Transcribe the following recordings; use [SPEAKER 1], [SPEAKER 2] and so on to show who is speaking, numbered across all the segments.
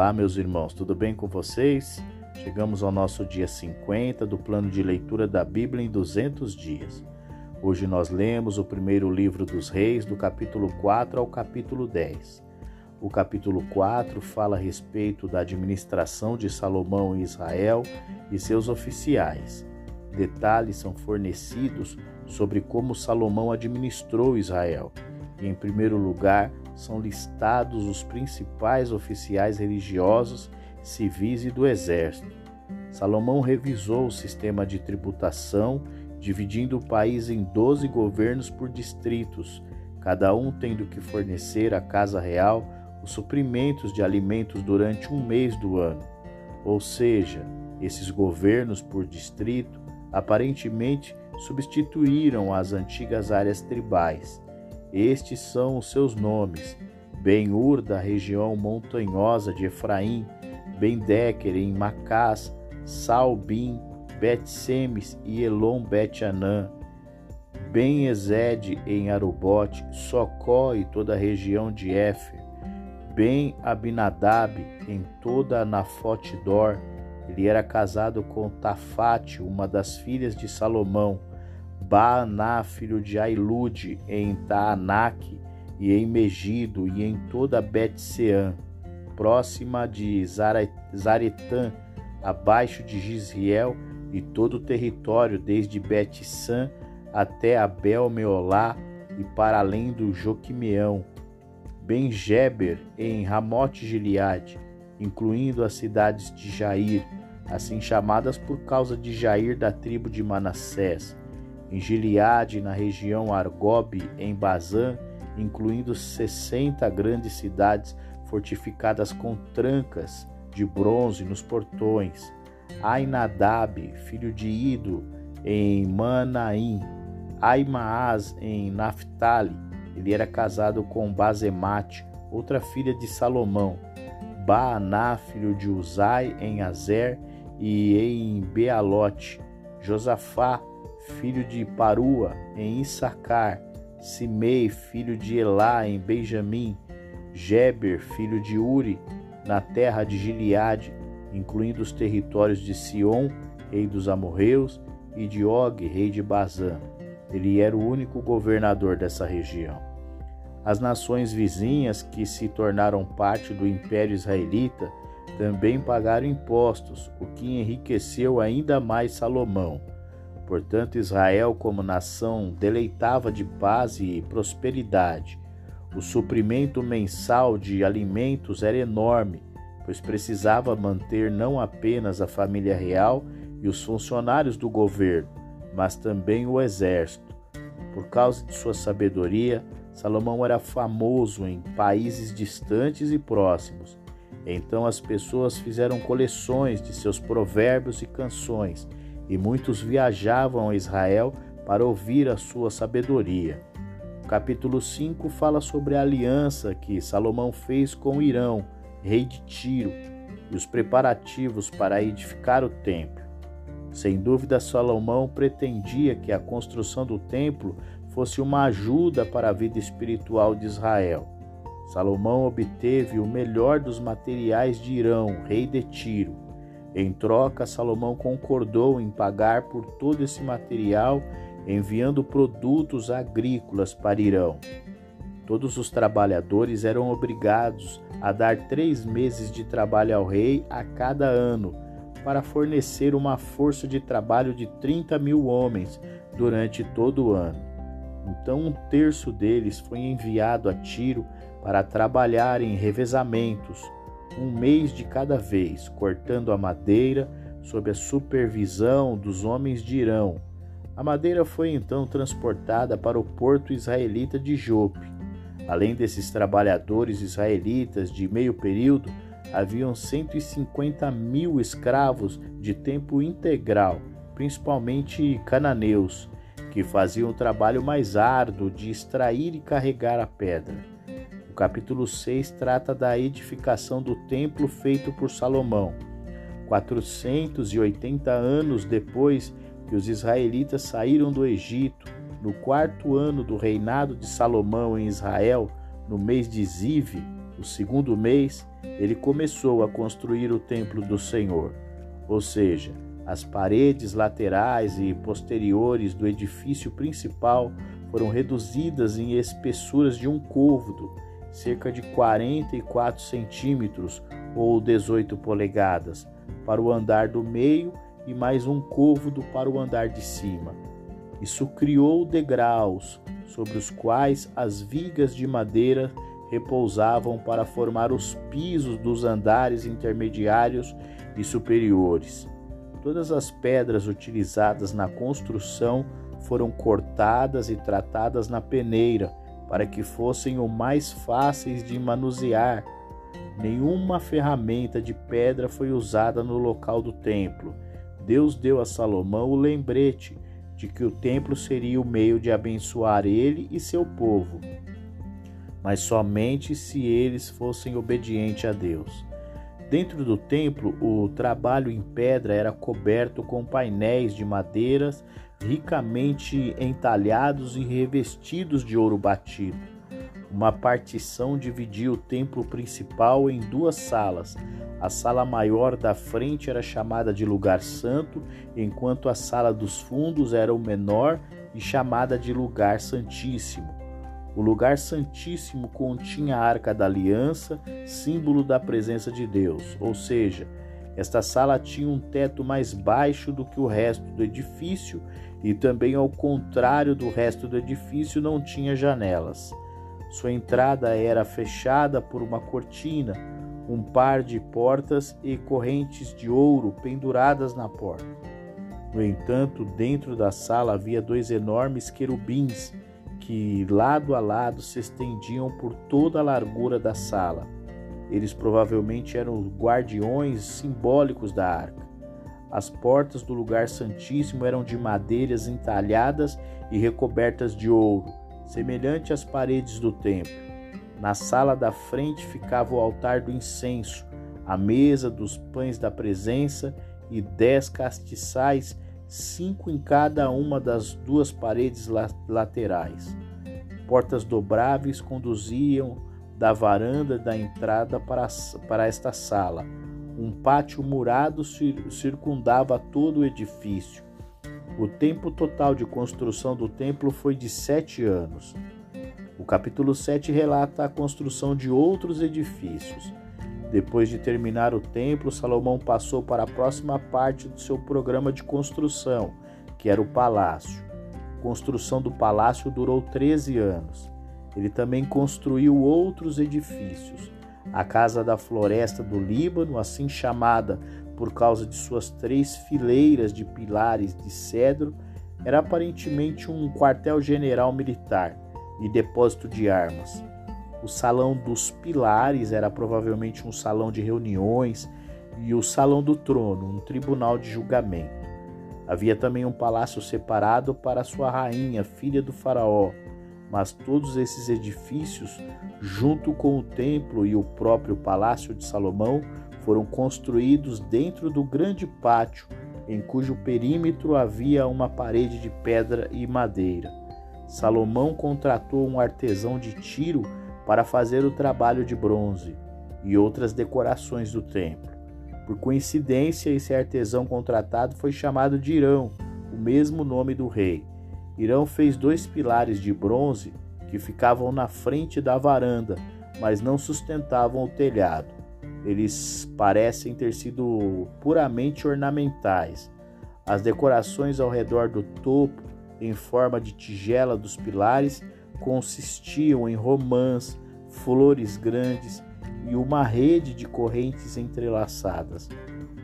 [SPEAKER 1] Olá, meus irmãos, tudo bem com vocês? Chegamos ao nosso dia 50 do plano de leitura da Bíblia em 200 dias. Hoje nós lemos o primeiro livro dos Reis, do capítulo 4 ao capítulo 10. O capítulo 4 fala a respeito da administração de Salomão em Israel e seus oficiais. Detalhes são fornecidos sobre como Salomão administrou Israel. Em primeiro lugar, são listados os principais oficiais religiosos, civis e do exército. Salomão revisou o sistema de tributação, dividindo o país em 12 governos por distritos, cada um tendo que fornecer à Casa Real os suprimentos de alimentos durante um mês do ano. Ou seja, esses governos por distrito aparentemente substituíram as antigas áreas tribais estes são os seus nomes: Ben-Ur, da região montanhosa de Efraim, Ben-Decker, em Macás, Salbim, Bet-Semes e Elon Bet-Anã, Ben-Ezed, em Arubote, Socó e toda a região de Éfer, Ben-Abinadab, em toda Nafote-Dor. Ele era casado com Tafate, uma das filhas de Salomão, Baaná, filho de Ailude, em Taanak, e em Megido, e em toda Bet-Seã, próxima de Zaretã, abaixo de Gisriel, e todo o território, desde Bet-San até Abel-Meolá, e para além do Joquimeão, Ben-Geber, em Ramote-Gileade, incluindo as cidades de Jair, assim chamadas por causa de Jair da tribo de Manassés, em Gileade, na região Argob, em Bazã, incluindo 60 grandes cidades fortificadas com trancas de bronze nos portões. Ainadab, filho de Ido, em Manaim. Aimaas, em Naphtali. Ele era casado com Bazemate, outra filha de Salomão. Baaná, filho de Uzai, em Azer e em Bealote. Josafá, filho de Parua, em Issacar, Simei, filho de Elá, em Benjamim, Geber, filho de Uri, na terra de Gileade, incluindo os territórios de Sion, rei dos amorreus, e de Og, rei de Bazã. Ele era o único governador dessa região. As nações vizinhas que se tornaram parte do Império Israelita também pagaram impostos, o que enriqueceu ainda mais Salomão. Portanto, Israel, como nação, deleitava de paz e prosperidade. O suprimento mensal de alimentos era enorme, pois precisava manter não apenas a família real e os funcionários do governo, mas também o exército. Por causa de sua sabedoria, Salomão era famoso em países distantes e próximos. Então as pessoas fizeram coleções de seus provérbios e canções e muitos viajavam a Israel para ouvir a sua sabedoria. O capítulo 5 fala sobre a aliança que Salomão fez com Irão, rei de Tiro, e os preparativos para edificar o templo. Sem dúvida, Salomão pretendia que a construção do templo fosse uma ajuda para a vida espiritual de Israel. Salomão obteve o melhor dos materiais de Irão, rei de Tiro em troca, Salomão concordou em pagar por todo esse material, enviando produtos agrícolas para Irão. Todos os trabalhadores eram obrigados a dar três meses de trabalho ao rei a cada ano, para fornecer uma força de trabalho de 30 mil homens durante todo o ano. Então, um terço deles foi enviado a Tiro para trabalhar em revezamentos um mês de cada vez, cortando a madeira sob a supervisão dos homens de Irão. A madeira foi então transportada para o porto israelita de Jope. Além desses trabalhadores israelitas de meio período, haviam 150 mil escravos de tempo integral, principalmente cananeus, que faziam o trabalho mais árduo de extrair e carregar a pedra capítulo 6 trata da edificação do templo feito por Salomão. 480 anos depois que os israelitas saíram do Egito, no quarto ano do reinado de Salomão em Israel, no mês de Ziv, No segundo mês, ele começou a construir o templo do Senhor, ou seja, as paredes laterais e posteriores do edifício principal foram reduzidas em espessuras de um côvado, cerca de 44 centímetros ou 18 polegadas, para o andar do meio e mais um côvado para o andar de cima. Isso criou degraus sobre os quais as vigas de madeira repousavam para formar os pisos dos andares intermediários e superiores. Todas as pedras utilizadas na construção foram cortadas e tratadas na peneira para que fossem o mais fáceis de manusear. Nenhuma ferramenta de pedra foi usada no local do templo. Deus deu a Salomão o lembrete de que o templo seria o meio de abençoar ele e seu povo mas somente se eles fossem obedientes a Deus. Dentro do templo, o trabalho em pedra era coberto com painéis de madeiras ricamente entalhados e revestidos de ouro batido. Uma partição dividia o templo principal em duas salas. A sala maior da frente era chamada de lugar santo, enquanto a sala dos fundos era o menor e chamada de lugar santíssimo. O lugar santíssimo continha a arca da aliança, símbolo da presença de Deus, ou seja, esta sala tinha um teto mais baixo do que o resto do edifício e também, ao contrário do resto do edifício, não tinha janelas. Sua entrada era fechada por uma cortina, um par de portas e correntes de ouro penduradas na porta. No entanto, dentro da sala havia dois enormes querubins que lado a lado se estendiam por toda a largura da sala. Eles provavelmente eram guardiões simbólicos da arca. As portas do lugar santíssimo eram de madeiras entalhadas e recobertas de ouro, semelhante às paredes do templo. Na sala da frente ficava o altar do incenso, a mesa dos pães da presença e dez castiçais cinco em cada uma das duas paredes laterais. Portas dobráveis conduziam da varanda da entrada para, para esta sala. Um pátio murado circundava todo o edifício. O tempo total de construção do templo foi de sete anos. O capítulo 7 relata a construção de outros edifícios. Depois de terminar o templo, Salomão passou para a próxima parte do seu programa de construção, que era o palácio. A construção do palácio durou 13 anos. Ele também construiu outros edifícios. A Casa da Floresta do Líbano, assim chamada por causa de suas três fileiras de pilares de cedro, era aparentemente um quartel-general militar e depósito de armas. O salão dos pilares era provavelmente um salão de reuniões e o salão do trono, um tribunal de julgamento. Havia também um palácio separado para sua rainha, filha do faraó, mas todos esses edifícios, junto com o templo e o próprio palácio de Salomão, foram construídos dentro do grande pátio, em cujo perímetro havia uma parede de pedra e madeira. Salomão contratou um artesão de Tiro para fazer o trabalho de bronze e outras decorações do templo. Por coincidência, esse artesão contratado foi chamado de Irão, o mesmo nome do rei. Irão fez dois pilares de bronze que ficavam na frente da varanda, mas não sustentavam o telhado. Eles parecem ter sido puramente ornamentais. As decorações ao redor do topo, em forma de tigela dos pilares, consistiam em romãs, flores grandes e uma rede de correntes entrelaçadas.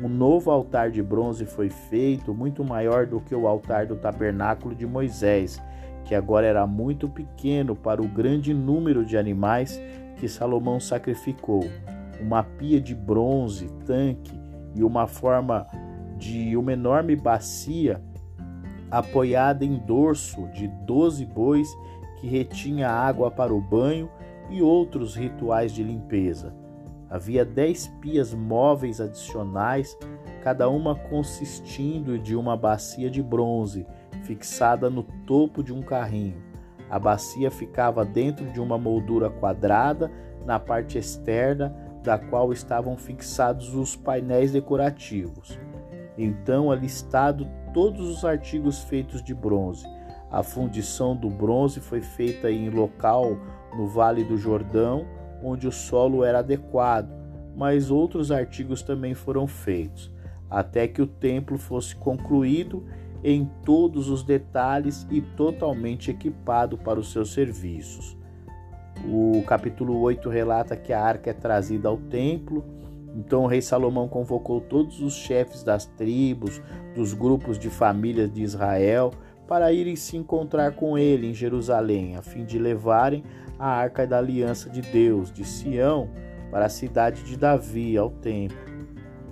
[SPEAKER 1] Um novo altar de bronze foi feito, muito maior do que o altar do tabernáculo de Moisés, que agora era muito pequeno para o grande número de animais que Salomão sacrificou. Uma pia de bronze, tanque e uma forma de uma enorme bacia apoiada em dorso de doze bois que retinha água para o banho e outros rituais de limpeza. Havia dez pias móveis adicionais, cada uma consistindo de uma bacia de bronze fixada no topo de um carrinho. A bacia ficava dentro de uma moldura quadrada na parte externa da qual estavam fixados os painéis decorativos. Então, alistado todos os artigos feitos de bronze. A fundição do bronze foi feita em local no Vale do Jordão, onde o solo era adequado, mas outros artigos também foram feitos, até que o templo fosse concluído em todos os detalhes e totalmente equipado para os seus serviços. O capítulo 8 relata que a arca é trazida ao templo. Então o rei Salomão convocou todos os chefes das tribos, dos grupos de famílias de Israel, para irem se encontrar com ele em Jerusalém, a fim de levarem a arca da aliança de Deus, de Sião, para a cidade de Davi, ao templo.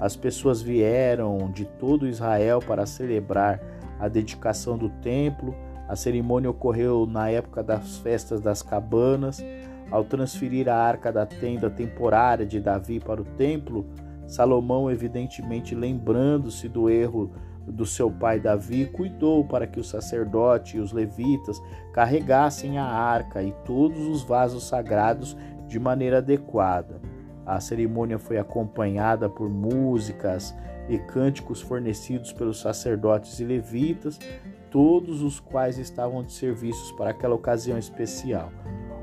[SPEAKER 1] As pessoas vieram de todo Israel para celebrar a dedicação do templo. A cerimônia ocorreu na época das festas das cabanas. Ao transferir a arca da tenda temporária de Davi para o templo, Salomão, evidentemente lembrando-se do erro do seu pai Davi, cuidou para que o sacerdote e os levitas carregassem a arca e todos os vasos sagrados de maneira adequada. A cerimônia foi acompanhada por músicas e cânticos fornecidos pelos sacerdotes e levitas, todos os quais estavam de serviços para aquela ocasião especial.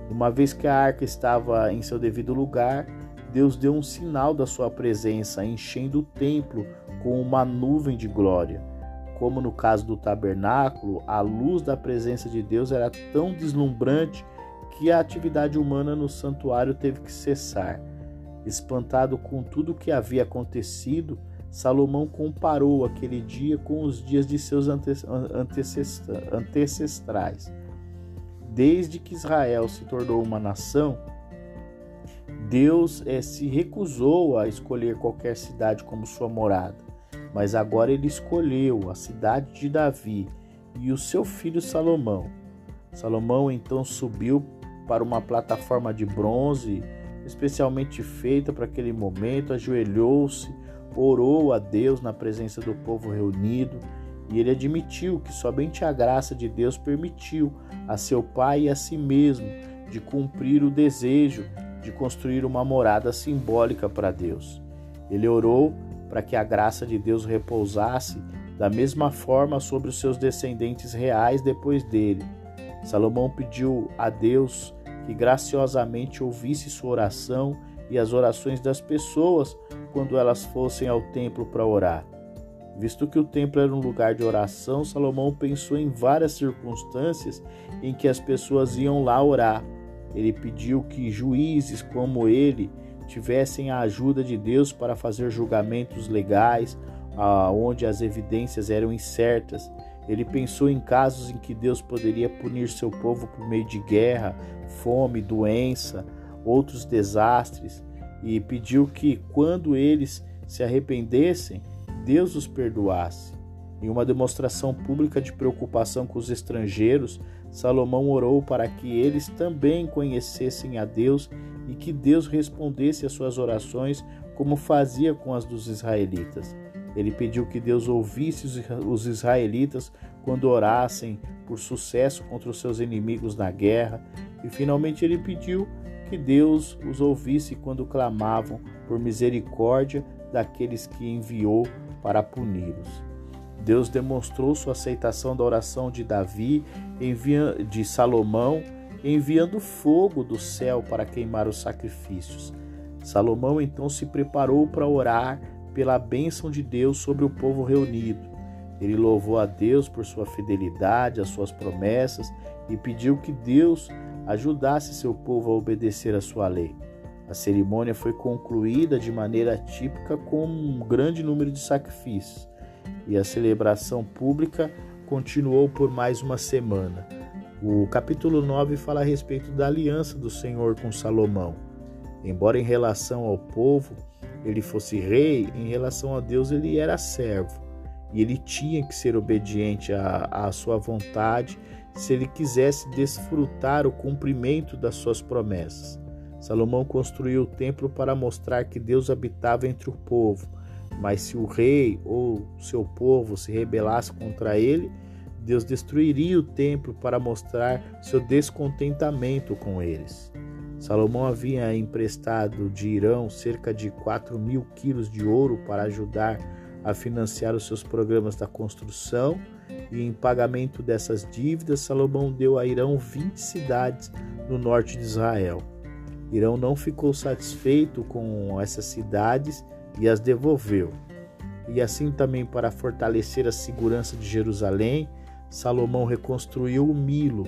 [SPEAKER 1] Uma vez que a arca estava em seu devido lugar, Deus deu um sinal da sua presença, enchendo o templo com uma nuvem de glória. Como no caso do tabernáculo, a luz da presença de Deus era tão deslumbrante que a atividade humana no santuário teve que cessar. Espantado com tudo o que havia acontecido, Salomão comparou aquele dia com os dias de seus antecestrais. Desde que Israel se tornou uma nação, Deus é, se recusou a escolher qualquer cidade como sua morada, mas agora ele escolheu a cidade de Davi e o seu filho Salomão. Salomão então subiu para uma plataforma de bronze especialmente feita para aquele momento, ajoelhou-se, orou a Deus na presença do povo reunido e ele admitiu que somente a graça de Deus permitiu a seu pai e a si mesmo de cumprir o desejo de construir uma morada simbólica para Deus. Ele orou para que a graça de Deus repousasse da mesma forma sobre os seus descendentes reais depois dele. Salomão pediu a Deus que graciosamente ouvisse sua oração e as orações das pessoas quando elas fossem ao templo para orar. Visto que o templo era um lugar de oração, Salomão pensou em várias circunstâncias em que as pessoas iam lá orar. Ele pediu que juízes como ele tivessem a ajuda de Deus para fazer julgamentos legais, onde as evidências eram incertas. Ele pensou em casos em que Deus poderia punir seu povo por meio de guerra, fome, doença, outros desastres, e pediu que, quando eles se arrependessem, Deus os perdoasse. Em uma demonstração pública de preocupação com os estrangeiros, Salomão orou para que eles também conhecessem a Deus e que Deus respondesse às suas orações como fazia com as dos israelitas. Ele pediu que Deus ouvisse os israelitas quando orassem por sucesso contra os seus inimigos na guerra, e finalmente ele pediu que Deus os ouvisse quando clamavam por misericórdia daqueles que enviou para puni-los. Deus demonstrou sua aceitação da oração de Davi, de Salomão, enviando fogo do céu para queimar os sacrifícios. Salomão então se preparou para orar pela bênção de Deus sobre o povo reunido. Ele louvou a Deus por sua fidelidade às suas promessas e pediu que Deus ajudasse seu povo a obedecer a sua lei. A cerimônia foi concluída de maneira típica com um grande número de sacrifícios e a celebração pública continuou por mais uma semana. O capítulo 9 fala a respeito da aliança do Senhor com Salomão. Embora em relação ao povo ele fosse rei, em relação a Deus ele era servo e ele tinha que ser obediente à, à sua vontade se ele quisesse desfrutar o cumprimento das suas promessas. Salomão construiu o templo para mostrar que Deus habitava entre o povo, mas se o rei ou seu povo se rebelasse contra ele, Deus destruiria o templo para mostrar seu descontentamento com eles. Salomão havia emprestado de Irão cerca de 4 mil quilos de ouro para ajudar a financiar os seus programas da construção, e em pagamento dessas dívidas, Salomão deu a Irão 20 cidades no norte de Israel. Irão não ficou satisfeito com essas cidades e as devolveu. E assim também para fortalecer a segurança de Jerusalém, Salomão reconstruiu o Milo,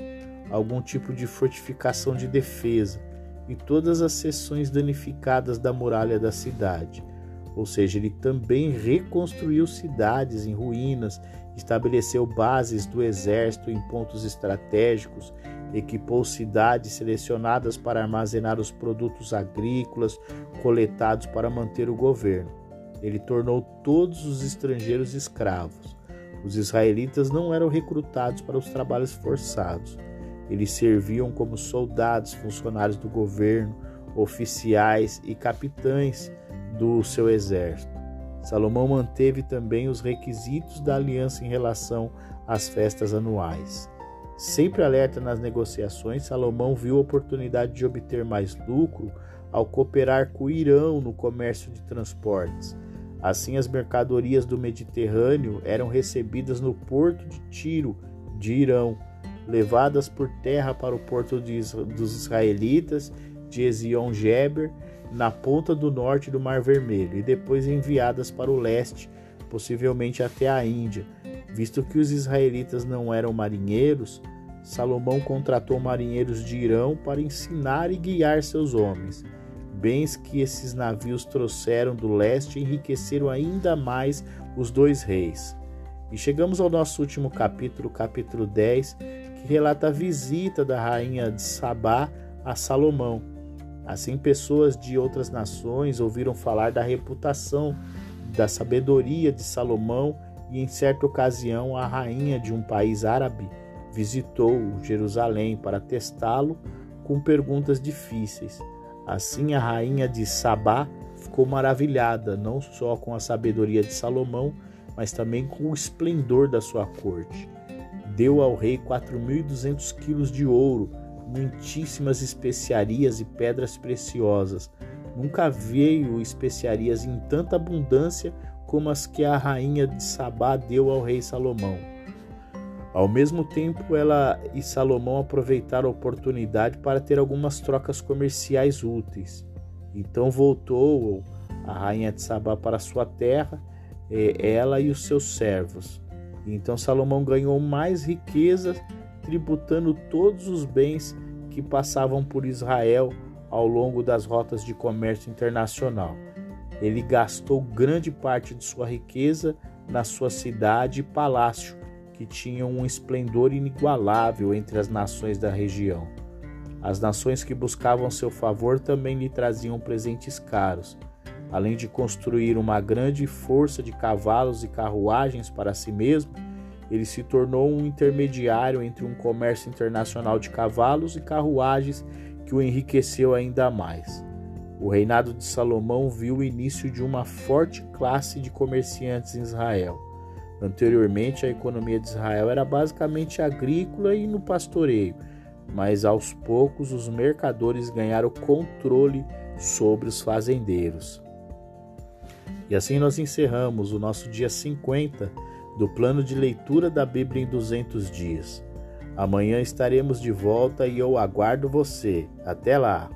[SPEAKER 1] algum tipo de fortificação de defesa, e todas as seções danificadas da muralha da cidade. Ou seja, ele também reconstruiu cidades em ruínas, estabeleceu bases do exército em pontos estratégicos, equipou cidades selecionadas para armazenar os produtos agrícolas coletados para manter o governo. Ele tornou todos os estrangeiros escravos. Os israelitas não eram recrutados para os trabalhos forçados. Eles serviam como soldados, funcionários do governo, oficiais e capitães do seu exército. Salomão manteve também os requisitos da aliança em relação às festas anuais. Sempre alerta nas negociações, Salomão viu a oportunidade de obter mais lucro ao cooperar com o Irão no comércio de transportes. Assim, as mercadorias do Mediterrâneo eram recebidas no porto de Tiro, de Irão, levadas por terra para o porto de, dos israelitas de Ezion-Geber, na ponta do norte do Mar Vermelho, e depois enviadas para o leste, possivelmente até a Índia. Visto que os israelitas não eram marinheiros, Salomão contratou marinheiros de Irão para ensinar e guiar seus homens. Bens que esses navios trouxeram do leste enriqueceram ainda mais os dois reis. E chegamos ao nosso último capítulo, capítulo 10, que relata a visita da rainha de Sabá a Salomão. Assim, pessoas de outras nações ouviram falar da reputação, da sabedoria de Salomão, e em certa ocasião a rainha de um país árabe visitou Jerusalém para testá-lo com perguntas difíceis. Assim, a rainha de Sabá ficou maravilhada não só com a sabedoria de Salomão, mas também com o esplendor da sua corte. Deu ao rei 4.200 quilos de ouro, muitíssimas especiarias e pedras preciosas. Nunca veio especiarias em tanta abundância como as que a rainha de Sabá deu ao rei Salomão. Ao mesmo tempo, ela e Salomão aproveitaram a oportunidade para ter algumas trocas comerciais úteis. Então voltou a rainha de Sabá para sua terra, ela e os seus servos. Então Salomão ganhou mais riqueza, tributando todos os bens que passavam por Israel ao longo das rotas de comércio internacional. Ele gastou grande parte de sua riqueza na sua cidade e palácio, que tinham um esplendor inigualável entre as nações da região. As nações que buscavam seu favor também lhe traziam presentes caros. Além de construir uma grande força de cavalos e carruagens para si mesmo, ele se tornou um intermediário entre um comércio internacional de cavalos e carruagens que o enriqueceu ainda mais. O reinado de Salomão viu o início de uma forte classe de comerciantes em Israel. Anteriormente, a economia de Israel era basicamente agrícola e no pastoreio, mas aos poucos os mercadores ganharam controle sobre os fazendeiros. E assim nós encerramos o nosso dia 50 do plano de leitura da Bíblia em 200 dias. Amanhã estaremos de volta e eu aguardo você. Até lá!